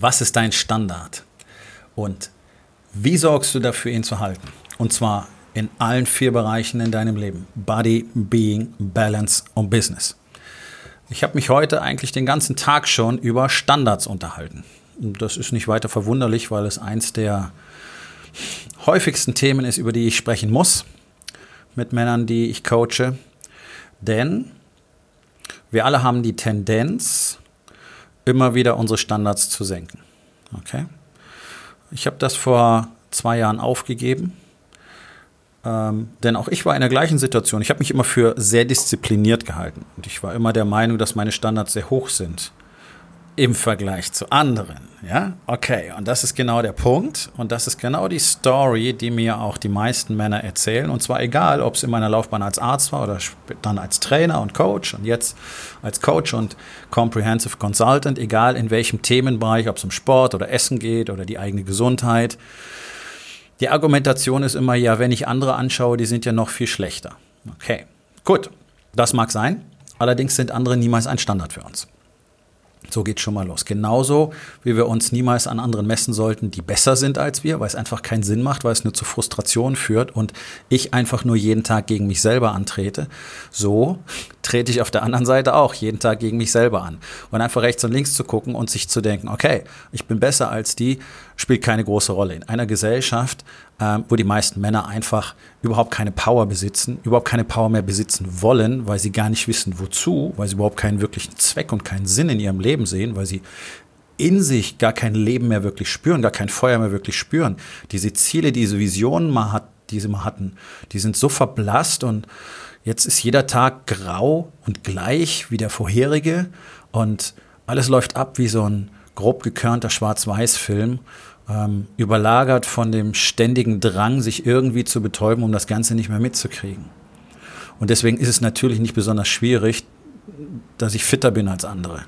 Was ist dein Standard? Und wie sorgst du dafür, ihn zu halten? Und zwar in allen vier Bereichen in deinem Leben. Body, Being, Balance und Business. Ich habe mich heute eigentlich den ganzen Tag schon über Standards unterhalten. Das ist nicht weiter verwunderlich, weil es eins der häufigsten Themen ist, über die ich sprechen muss mit Männern, die ich coache. Denn wir alle haben die Tendenz, immer wieder unsere Standards zu senken. Okay? Ich habe das vor zwei Jahren aufgegeben, ähm, denn auch ich war in der gleichen Situation. Ich habe mich immer für sehr diszipliniert gehalten und ich war immer der Meinung, dass meine Standards sehr hoch sind im Vergleich zu anderen. Ja, okay, und das ist genau der Punkt und das ist genau die Story, die mir auch die meisten Männer erzählen. Und zwar egal, ob es in meiner Laufbahn als Arzt war oder dann als Trainer und Coach und jetzt als Coach und Comprehensive Consultant, egal in welchem Themenbereich, ob es um Sport oder Essen geht oder die eigene Gesundheit. Die Argumentation ist immer, ja, wenn ich andere anschaue, die sind ja noch viel schlechter. Okay, gut, das mag sein. Allerdings sind andere niemals ein Standard für uns. So geht schon mal los. Genauso wie wir uns niemals an anderen messen sollten, die besser sind als wir, weil es einfach keinen Sinn macht, weil es nur zu Frustration führt und ich einfach nur jeden Tag gegen mich selber antrete. So trete ich auf der anderen Seite auch jeden Tag gegen mich selber an. Und einfach rechts und links zu gucken und sich zu denken, okay, ich bin besser als die, spielt keine große Rolle. In einer Gesellschaft, ähm, wo die meisten Männer einfach überhaupt keine Power besitzen, überhaupt keine Power mehr besitzen wollen, weil sie gar nicht wissen, wozu, weil sie überhaupt keinen wirklichen Zweck und keinen Sinn in ihrem Leben sehen, weil sie in sich gar kein Leben mehr wirklich spüren, gar kein Feuer mehr wirklich spüren. Diese Ziele, diese Visionen mal hat, die sie mal hatten, die sind so verblasst und jetzt ist jeder Tag grau und gleich wie der vorherige und alles läuft ab wie so ein grob gekörnter Schwarz-Weiß-Film ähm, überlagert von dem ständigen Drang, sich irgendwie zu betäuben, um das Ganze nicht mehr mitzukriegen. Und deswegen ist es natürlich nicht besonders schwierig, dass ich fitter bin als andere.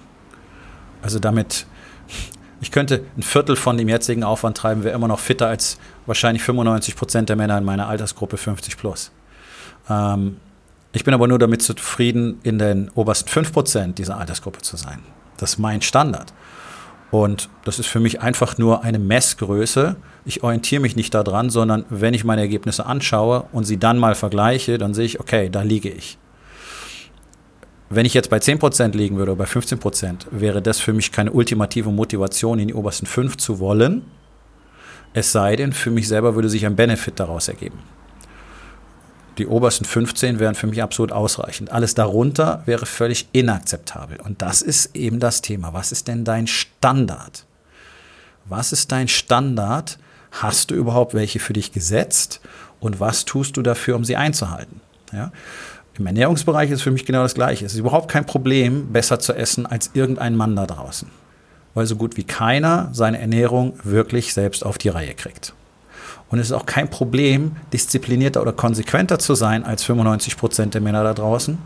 Also damit, ich könnte ein Viertel von dem jetzigen Aufwand treiben, wäre immer noch fitter als wahrscheinlich 95 Prozent der Männer in meiner Altersgruppe 50 plus. Ähm, ich bin aber nur damit zufrieden, in den obersten 5 Prozent dieser Altersgruppe zu sein. Das ist mein Standard. Und das ist für mich einfach nur eine Messgröße. Ich orientiere mich nicht daran, sondern wenn ich meine Ergebnisse anschaue und sie dann mal vergleiche, dann sehe ich, okay, da liege ich. Wenn ich jetzt bei 10% liegen würde oder bei 15%, wäre das für mich keine ultimative Motivation, in die obersten 5 zu wollen. Es sei denn, für mich selber würde sich ein Benefit daraus ergeben. Die obersten 15 wären für mich absolut ausreichend. Alles darunter wäre völlig inakzeptabel. Und das ist eben das Thema. Was ist denn dein Standard? Was ist dein Standard? Hast du überhaupt welche für dich gesetzt? Und was tust du dafür, um sie einzuhalten? Ja? Im Ernährungsbereich ist für mich genau das Gleiche. Es ist überhaupt kein Problem, besser zu essen als irgendein Mann da draußen. Weil so gut wie keiner seine Ernährung wirklich selbst auf die Reihe kriegt. Und es ist auch kein Problem, disziplinierter oder konsequenter zu sein als 95 Prozent der Männer da draußen,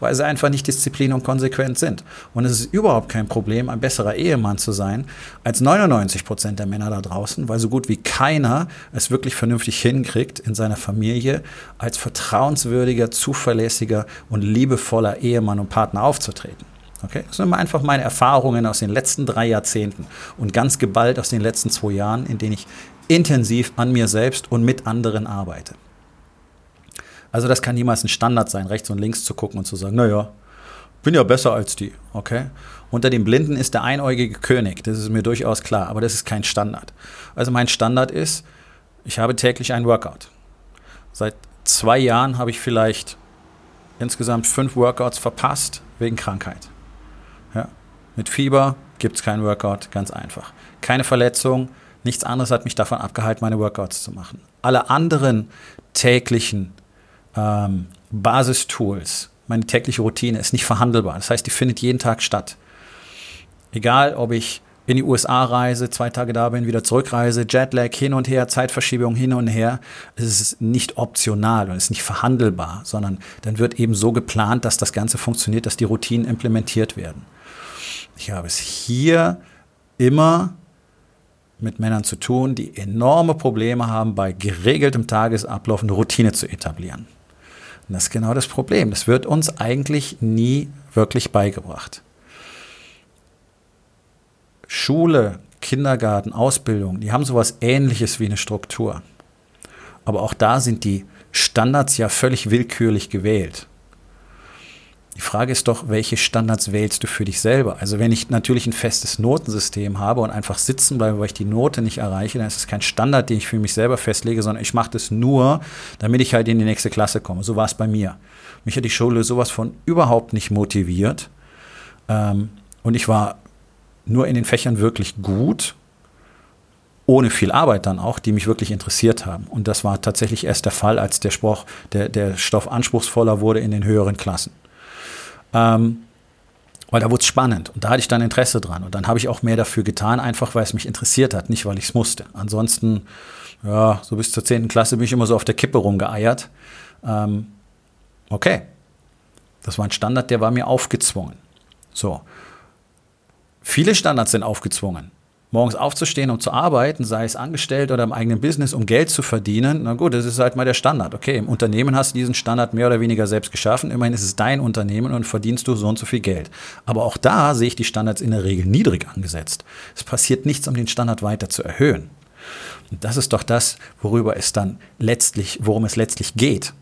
weil sie einfach nicht disziplin und konsequent sind. Und es ist überhaupt kein Problem, ein besserer Ehemann zu sein als 99 Prozent der Männer da draußen, weil so gut wie keiner es wirklich vernünftig hinkriegt, in seiner Familie als vertrauenswürdiger, zuverlässiger und liebevoller Ehemann und Partner aufzutreten. Okay? Das sind einfach meine Erfahrungen aus den letzten drei Jahrzehnten und ganz geballt aus den letzten zwei Jahren, in denen ich intensiv an mir selbst und mit anderen arbeite. Also das kann niemals ein Standard sein, rechts und links zu gucken und zu sagen, naja, bin ja besser als die, okay? Unter den Blinden ist der einäugige König, das ist mir durchaus klar, aber das ist kein Standard. Also mein Standard ist, ich habe täglich ein Workout. Seit zwei Jahren habe ich vielleicht insgesamt fünf Workouts verpasst wegen Krankheit. Ja? Mit Fieber gibt es kein Workout, ganz einfach. Keine Verletzung, Nichts anderes hat mich davon abgehalten, meine Workouts zu machen. Alle anderen täglichen ähm, Basistools, meine tägliche Routine ist nicht verhandelbar. Das heißt, die findet jeden Tag statt. Egal, ob ich in die USA reise, zwei Tage da bin, wieder zurückreise, Jetlag hin und her, Zeitverschiebung hin und her. Es ist nicht optional und es ist nicht verhandelbar, sondern dann wird eben so geplant, dass das Ganze funktioniert, dass die Routinen implementiert werden. Ich habe es hier immer mit Männern zu tun, die enorme Probleme haben, bei geregeltem Tagesablauf eine Routine zu etablieren. Und das ist genau das Problem. Das wird uns eigentlich nie wirklich beigebracht. Schule, Kindergarten, Ausbildung, die haben sowas ähnliches wie eine Struktur. Aber auch da sind die Standards ja völlig willkürlich gewählt. Die Frage ist doch, welche Standards wählst du für dich selber? Also wenn ich natürlich ein festes Notensystem habe und einfach sitzen bleibe, weil ich die Note nicht erreiche, dann ist es kein Standard, den ich für mich selber festlege, sondern ich mache das nur, damit ich halt in die nächste Klasse komme. So war es bei mir. Mich hat die Schule sowas von überhaupt nicht motiviert. Ähm, und ich war nur in den Fächern wirklich gut, ohne viel Arbeit dann auch, die mich wirklich interessiert haben. Und das war tatsächlich erst der Fall, als der, Spruch, der, der Stoff anspruchsvoller wurde in den höheren Klassen. Ähm, weil da wurde es spannend und da hatte ich dann Interesse dran. Und dann habe ich auch mehr dafür getan, einfach weil es mich interessiert hat, nicht weil ich es musste. Ansonsten, ja, so bis zur 10. Klasse bin ich immer so auf der Kippe rumgeeiert. Ähm, okay, das war ein Standard, der war mir aufgezwungen. So. Viele Standards sind aufgezwungen morgens aufzustehen, um zu arbeiten, sei es angestellt oder im eigenen Business, um Geld zu verdienen, na gut, das ist halt mal der Standard. Okay, im Unternehmen hast du diesen Standard mehr oder weniger selbst geschaffen. Immerhin ist es dein Unternehmen und verdienst du so und so viel Geld. Aber auch da sehe ich die Standards in der Regel niedrig angesetzt. Es passiert nichts, um den Standard weiter zu erhöhen. Und das ist doch das, worüber es dann letztlich, worum es letztlich geht.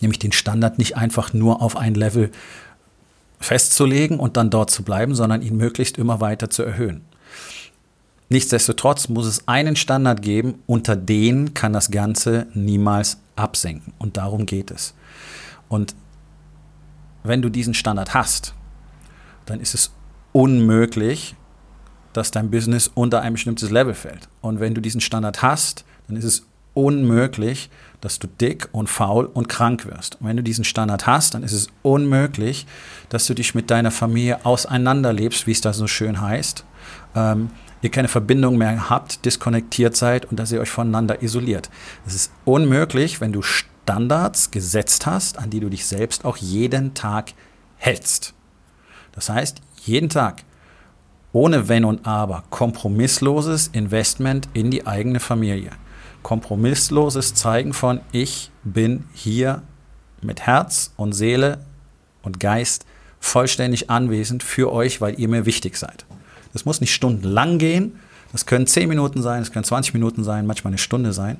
Nämlich den Standard nicht einfach nur auf ein Level festzulegen und dann dort zu bleiben, sondern ihn möglichst immer weiter zu erhöhen. Nichtsdestotrotz muss es einen Standard geben, unter den kann das Ganze niemals absenken. Und darum geht es. Und wenn du diesen Standard hast, dann ist es unmöglich, dass dein Business unter ein bestimmtes Level fällt. Und wenn du diesen Standard hast, dann ist es unmöglich, dass du dick und faul und krank wirst. Und wenn du diesen Standard hast, dann ist es unmöglich, dass du dich mit deiner Familie auseinanderlebst, wie es da so schön heißt. Ähm, ihr keine Verbindung mehr habt, diskonnektiert seid und dass ihr euch voneinander isoliert. Es ist unmöglich, wenn du Standards gesetzt hast, an die du dich selbst auch jeden Tag hältst. Das heißt, jeden Tag ohne Wenn und Aber kompromissloses Investment in die eigene Familie. Kompromissloses Zeigen von ich bin hier mit Herz und Seele und Geist vollständig anwesend für euch, weil ihr mir wichtig seid. Das muss nicht stundenlang gehen. Das können 10 Minuten sein, das können 20 Minuten sein, manchmal eine Stunde sein.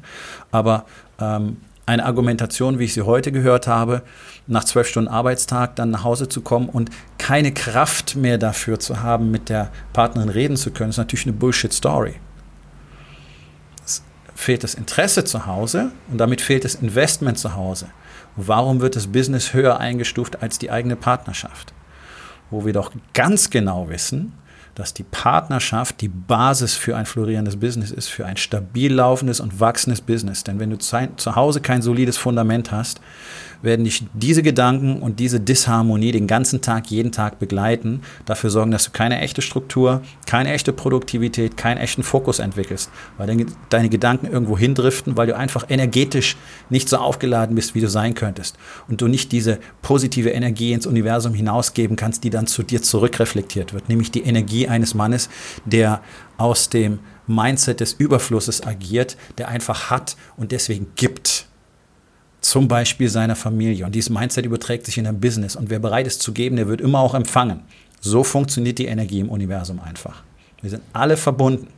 Aber ähm, eine Argumentation, wie ich sie heute gehört habe, nach zwölf Stunden Arbeitstag dann nach Hause zu kommen und keine Kraft mehr dafür zu haben, mit der Partnerin reden zu können, ist natürlich eine Bullshit-Story. Es fehlt das Interesse zu Hause und damit fehlt das Investment zu Hause. Warum wird das Business höher eingestuft als die eigene Partnerschaft? Wo wir doch ganz genau wissen, dass die Partnerschaft die Basis für ein florierendes Business ist, für ein stabil laufendes und wachsendes Business. Denn wenn du zu Hause kein solides Fundament hast, werden dich diese Gedanken und diese Disharmonie den ganzen Tag, jeden Tag begleiten, dafür sorgen, dass du keine echte Struktur, keine echte Produktivität, keinen echten Fokus entwickelst, weil deine Gedanken irgendwo hindriften, weil du einfach energetisch nicht so aufgeladen bist, wie du sein könntest und du nicht diese positive Energie ins Universum hinausgeben kannst, die dann zu dir zurückreflektiert wird, nämlich die Energie eines Mannes, der aus dem Mindset des Überflusses agiert, der einfach hat und deswegen gibt zum Beispiel seiner Familie. Und dieses Mindset überträgt sich in ein Business. Und wer bereit ist zu geben, der wird immer auch empfangen. So funktioniert die Energie im Universum einfach. Wir sind alle verbunden.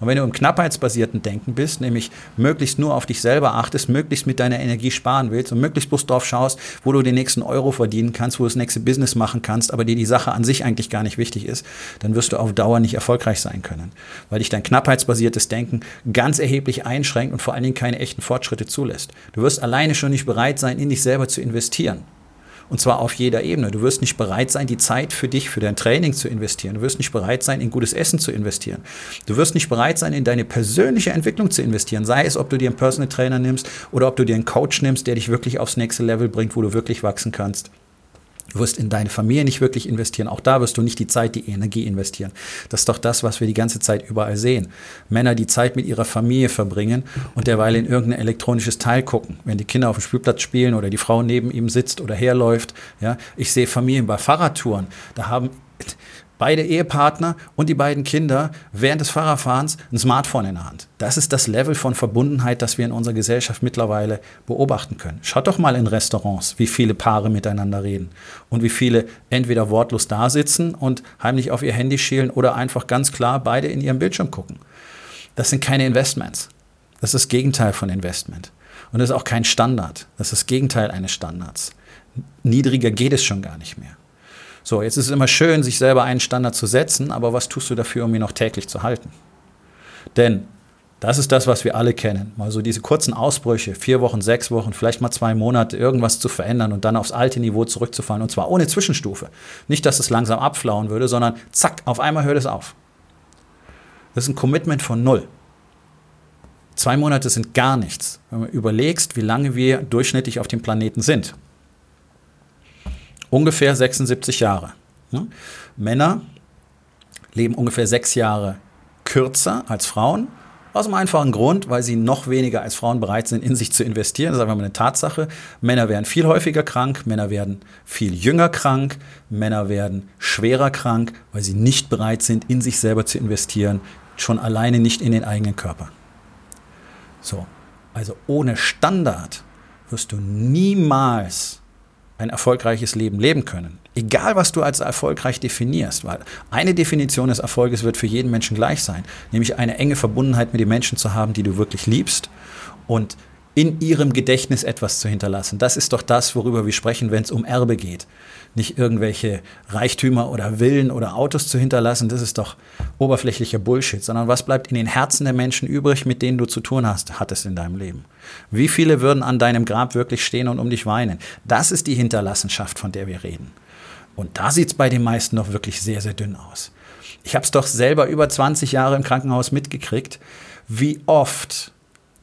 Und wenn du im knappheitsbasierten Denken bist, nämlich möglichst nur auf dich selber achtest, möglichst mit deiner Energie sparen willst und möglichst bloß drauf schaust, wo du den nächsten Euro verdienen kannst, wo du das nächste Business machen kannst, aber dir die Sache an sich eigentlich gar nicht wichtig ist, dann wirst du auf Dauer nicht erfolgreich sein können. Weil dich dein knappheitsbasiertes Denken ganz erheblich einschränkt und vor allen Dingen keine echten Fortschritte zulässt. Du wirst alleine schon nicht bereit sein, in dich selber zu investieren. Und zwar auf jeder Ebene. Du wirst nicht bereit sein, die Zeit für dich, für dein Training zu investieren. Du wirst nicht bereit sein, in gutes Essen zu investieren. Du wirst nicht bereit sein, in deine persönliche Entwicklung zu investieren. Sei es, ob du dir einen Personal Trainer nimmst oder ob du dir einen Coach nimmst, der dich wirklich aufs nächste Level bringt, wo du wirklich wachsen kannst. Du wirst in deine Familie nicht wirklich investieren. Auch da wirst du nicht die Zeit, die Energie investieren. Das ist doch das, was wir die ganze Zeit überall sehen. Männer, die Zeit mit ihrer Familie verbringen und derweil in irgendein elektronisches Teil gucken. Wenn die Kinder auf dem Spielplatz spielen oder die Frau neben ihm sitzt oder herläuft. Ja, ich sehe Familien bei Fahrradtouren. Da haben beide Ehepartner und die beiden Kinder während des Fahrerfahrens ein Smartphone in der Hand. Das ist das Level von Verbundenheit, das wir in unserer Gesellschaft mittlerweile beobachten können. Schaut doch mal in Restaurants, wie viele Paare miteinander reden und wie viele entweder wortlos da sitzen und heimlich auf ihr Handy schielen oder einfach ganz klar beide in ihrem Bildschirm gucken. Das sind keine Investments. Das ist das Gegenteil von Investment. Und das ist auch kein Standard. Das ist das Gegenteil eines Standards. Niedriger geht es schon gar nicht mehr. So, jetzt ist es immer schön, sich selber einen Standard zu setzen, aber was tust du dafür, um ihn noch täglich zu halten? Denn das ist das, was wir alle kennen. Mal so diese kurzen Ausbrüche, vier Wochen, sechs Wochen, vielleicht mal zwei Monate, irgendwas zu verändern und dann aufs alte Niveau zurückzufallen. Und zwar ohne Zwischenstufe. Nicht, dass es langsam abflauen würde, sondern zack, auf einmal hört es auf. Das ist ein Commitment von null. Zwei Monate sind gar nichts, wenn du überlegst, wie lange wir durchschnittlich auf dem Planeten sind ungefähr 76 Jahre. Ja? Männer leben ungefähr sechs Jahre kürzer als Frauen. Aus dem einfachen Grund, weil sie noch weniger als Frauen bereit sind, in sich zu investieren. Das ist einfach mal eine Tatsache. Männer werden viel häufiger krank, Männer werden viel jünger krank, Männer werden schwerer krank, weil sie nicht bereit sind, in sich selber zu investieren, schon alleine nicht in den eigenen Körper. So, also ohne Standard wirst du niemals ein erfolgreiches Leben leben können. Egal, was du als erfolgreich definierst, weil eine Definition des Erfolges wird für jeden Menschen gleich sein, nämlich eine enge Verbundenheit mit den Menschen zu haben, die du wirklich liebst und in ihrem Gedächtnis etwas zu hinterlassen. Das ist doch das, worüber wir sprechen, wenn es um Erbe geht. Nicht irgendwelche Reichtümer oder Villen oder Autos zu hinterlassen, das ist doch oberflächlicher Bullshit, sondern was bleibt in den Herzen der Menschen übrig, mit denen du zu tun hast, hattest in deinem Leben. Wie viele würden an deinem Grab wirklich stehen und um dich weinen? Das ist die Hinterlassenschaft, von der wir reden. Und da sieht es bei den meisten noch wirklich sehr, sehr dünn aus. Ich habe es doch selber über 20 Jahre im Krankenhaus mitgekriegt, wie oft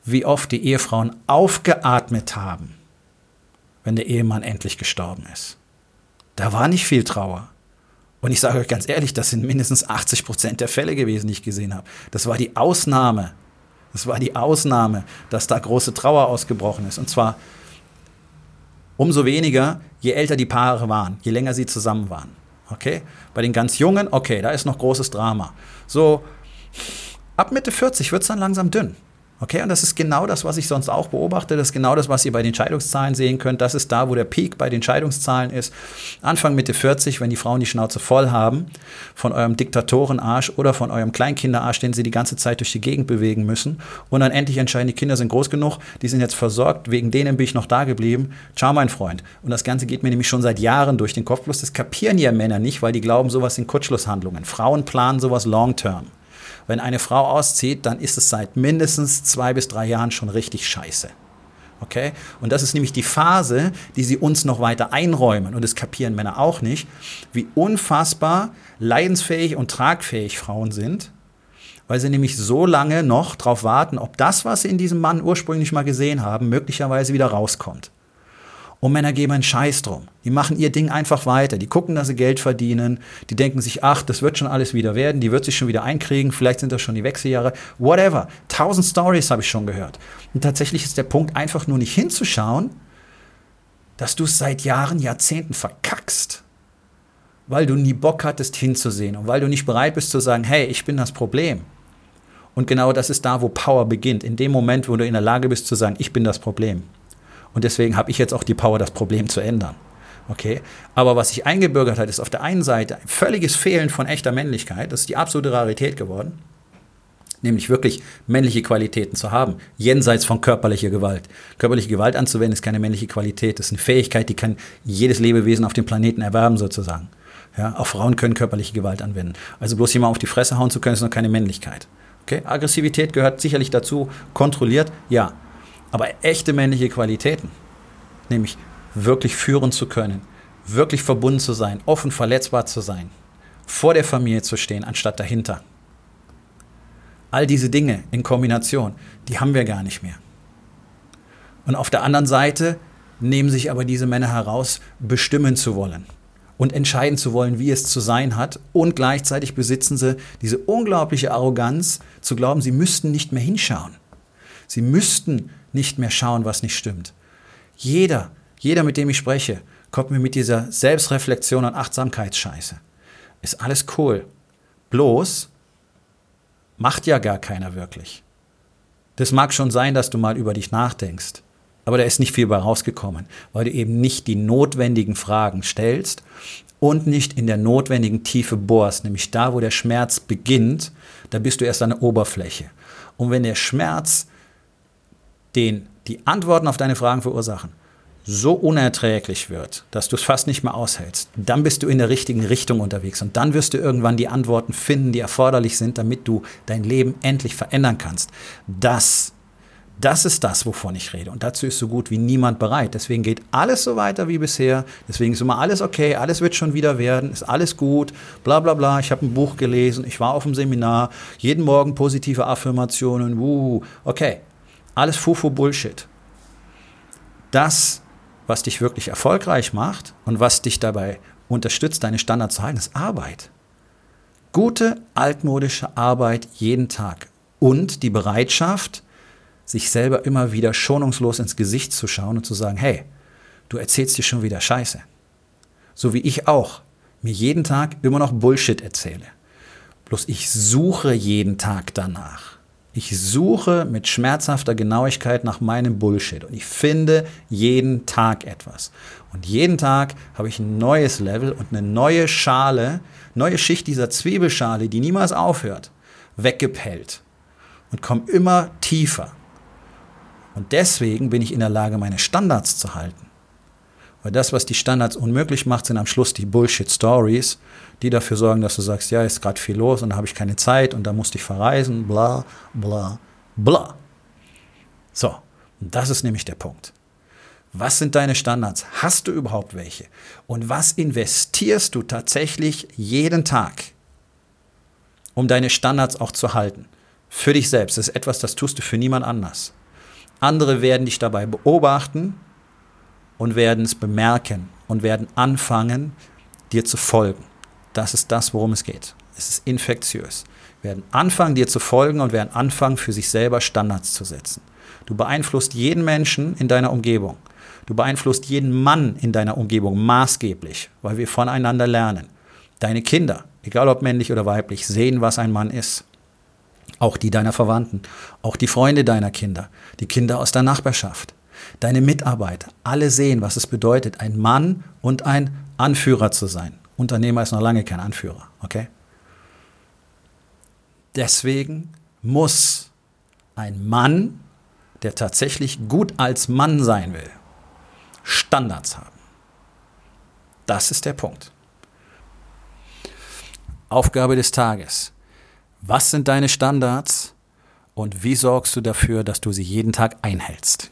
wie oft die Ehefrauen aufgeatmet haben, wenn der Ehemann endlich gestorben ist. Da war nicht viel Trauer. Und ich sage euch ganz ehrlich, das sind mindestens 80 Prozent der Fälle gewesen, die ich gesehen habe. Das war die Ausnahme. Das war die Ausnahme, dass da große Trauer ausgebrochen ist. Und zwar umso weniger, je älter die Paare waren, je länger sie zusammen waren. Okay? Bei den ganz Jungen, okay, da ist noch großes Drama. So, ab Mitte 40 wird es dann langsam dünn. Okay, und das ist genau das, was ich sonst auch beobachte. Das ist genau das, was ihr bei den Scheidungszahlen sehen könnt. Das ist da, wo der Peak bei den Scheidungszahlen ist. Anfang Mitte 40, wenn die Frauen die Schnauze voll haben von eurem Diktatorenarsch oder von eurem Kleinkinderarsch, den sie die ganze Zeit durch die Gegend bewegen müssen. Und dann endlich entscheiden, die Kinder sind groß genug, die sind jetzt versorgt, wegen denen bin ich noch da geblieben. Ciao, mein Freund. Und das Ganze geht mir nämlich schon seit Jahren durch den Kopf. Bloß das kapieren ja Männer nicht, weil die glauben, sowas sind Kurzschlusshandlungen. Frauen planen sowas long term. Wenn eine Frau auszieht, dann ist es seit mindestens zwei bis drei Jahren schon richtig scheiße. Okay? Und das ist nämlich die Phase, die sie uns noch weiter einräumen. Und das kapieren Männer auch nicht, wie unfassbar leidensfähig und tragfähig Frauen sind, weil sie nämlich so lange noch darauf warten, ob das, was sie in diesem Mann ursprünglich mal gesehen haben, möglicherweise wieder rauskommt. Und Männer geben einen Scheiß drum. Die machen ihr Ding einfach weiter. Die gucken, dass sie Geld verdienen. Die denken sich, ach, das wird schon alles wieder werden. Die wird sich schon wieder einkriegen. Vielleicht sind das schon die Wechseljahre. Whatever. Tausend Stories habe ich schon gehört. Und tatsächlich ist der Punkt einfach nur nicht hinzuschauen, dass du es seit Jahren, Jahrzehnten verkackst. Weil du nie Bock hattest hinzusehen und weil du nicht bereit bist zu sagen, hey, ich bin das Problem. Und genau das ist da, wo Power beginnt. In dem Moment, wo du in der Lage bist zu sagen, ich bin das Problem. Und deswegen habe ich jetzt auch die Power, das Problem zu ändern. Okay? Aber was sich eingebürgert hat, ist auf der einen Seite ein völliges Fehlen von echter Männlichkeit. Das ist die absolute Rarität geworden. Nämlich wirklich männliche Qualitäten zu haben, jenseits von körperlicher Gewalt. Körperliche Gewalt anzuwenden ist keine männliche Qualität, das ist eine Fähigkeit, die kann jedes Lebewesen auf dem Planeten erwerben, sozusagen. Ja, auch Frauen können körperliche Gewalt anwenden. Also bloß jemand auf die Fresse hauen zu können, ist noch keine Männlichkeit. Okay? Aggressivität gehört sicherlich dazu, kontrolliert, ja. Aber echte männliche Qualitäten, nämlich wirklich führen zu können, wirklich verbunden zu sein, offen verletzbar zu sein, vor der Familie zu stehen, anstatt dahinter. All diese Dinge in Kombination, die haben wir gar nicht mehr. Und auf der anderen Seite nehmen sich aber diese Männer heraus, bestimmen zu wollen und entscheiden zu wollen, wie es zu sein hat. Und gleichzeitig besitzen sie diese unglaubliche Arroganz, zu glauben, sie müssten nicht mehr hinschauen. Sie müssten nicht mehr schauen, was nicht stimmt. Jeder, jeder, mit dem ich spreche, kommt mir mit dieser Selbstreflexion und Achtsamkeitsscheiße. ist alles cool. Bloß macht ja gar keiner wirklich. Das mag schon sein, dass du mal über dich nachdenkst, aber da ist nicht viel bei rausgekommen, weil du eben nicht die notwendigen Fragen stellst und nicht in der notwendigen Tiefe bohrst, nämlich da, wo der Schmerz beginnt, da bist du erst an der Oberfläche. Und wenn der Schmerz den die Antworten auf deine Fragen verursachen, so unerträglich wird, dass du es fast nicht mehr aushältst, dann bist du in der richtigen Richtung unterwegs und dann wirst du irgendwann die Antworten finden, die erforderlich sind, damit du dein Leben endlich verändern kannst. Das, das ist das, wovon ich rede. Und dazu ist so gut wie niemand bereit. Deswegen geht alles so weiter wie bisher, deswegen ist immer alles okay, alles wird schon wieder werden, ist alles gut, bla bla bla. Ich habe ein Buch gelesen, ich war auf dem Seminar, jeden Morgen positive Affirmationen, wuhu, okay, alles Fufu Bullshit. Das was dich wirklich erfolgreich macht und was dich dabei unterstützt, deine Standards zu halten, ist Arbeit. Gute altmodische Arbeit jeden Tag und die Bereitschaft, sich selber immer wieder schonungslos ins Gesicht zu schauen und zu sagen, hey, du erzählst dir schon wieder Scheiße. So wie ich auch mir jeden Tag immer noch Bullshit erzähle. Bloß ich suche jeden Tag danach. Ich suche mit schmerzhafter Genauigkeit nach meinem Bullshit und ich finde jeden Tag etwas. Und jeden Tag habe ich ein neues Level und eine neue Schale, neue Schicht dieser Zwiebelschale, die niemals aufhört, weggepellt und komme immer tiefer. Und deswegen bin ich in der Lage, meine Standards zu halten. Weil das, was die Standards unmöglich macht, sind am Schluss die Bullshit-Stories, die dafür sorgen, dass du sagst, ja, ist gerade viel los und da habe ich keine Zeit und da musste ich verreisen, bla, bla, bla. So, das ist nämlich der Punkt. Was sind deine Standards? Hast du überhaupt welche? Und was investierst du tatsächlich jeden Tag, um deine Standards auch zu halten? Für dich selbst. Das ist etwas, das tust du für niemand anders. Andere werden dich dabei beobachten und werden es bemerken und werden anfangen, dir zu folgen. Das ist das, worum es geht. Es ist infektiös. Werden anfangen, dir zu folgen und werden anfangen, für sich selber Standards zu setzen. Du beeinflusst jeden Menschen in deiner Umgebung. Du beeinflusst jeden Mann in deiner Umgebung maßgeblich, weil wir voneinander lernen. Deine Kinder, egal ob männlich oder weiblich, sehen, was ein Mann ist. Auch die deiner Verwandten, auch die Freunde deiner Kinder, die Kinder aus der Nachbarschaft deine Mitarbeiter, alle sehen, was es bedeutet, ein Mann und ein Anführer zu sein. Unternehmer ist noch lange kein Anführer, okay? Deswegen muss ein Mann, der tatsächlich gut als Mann sein will, Standards haben. Das ist der Punkt. Aufgabe des Tages. Was sind deine Standards und wie sorgst du dafür, dass du sie jeden Tag einhältst?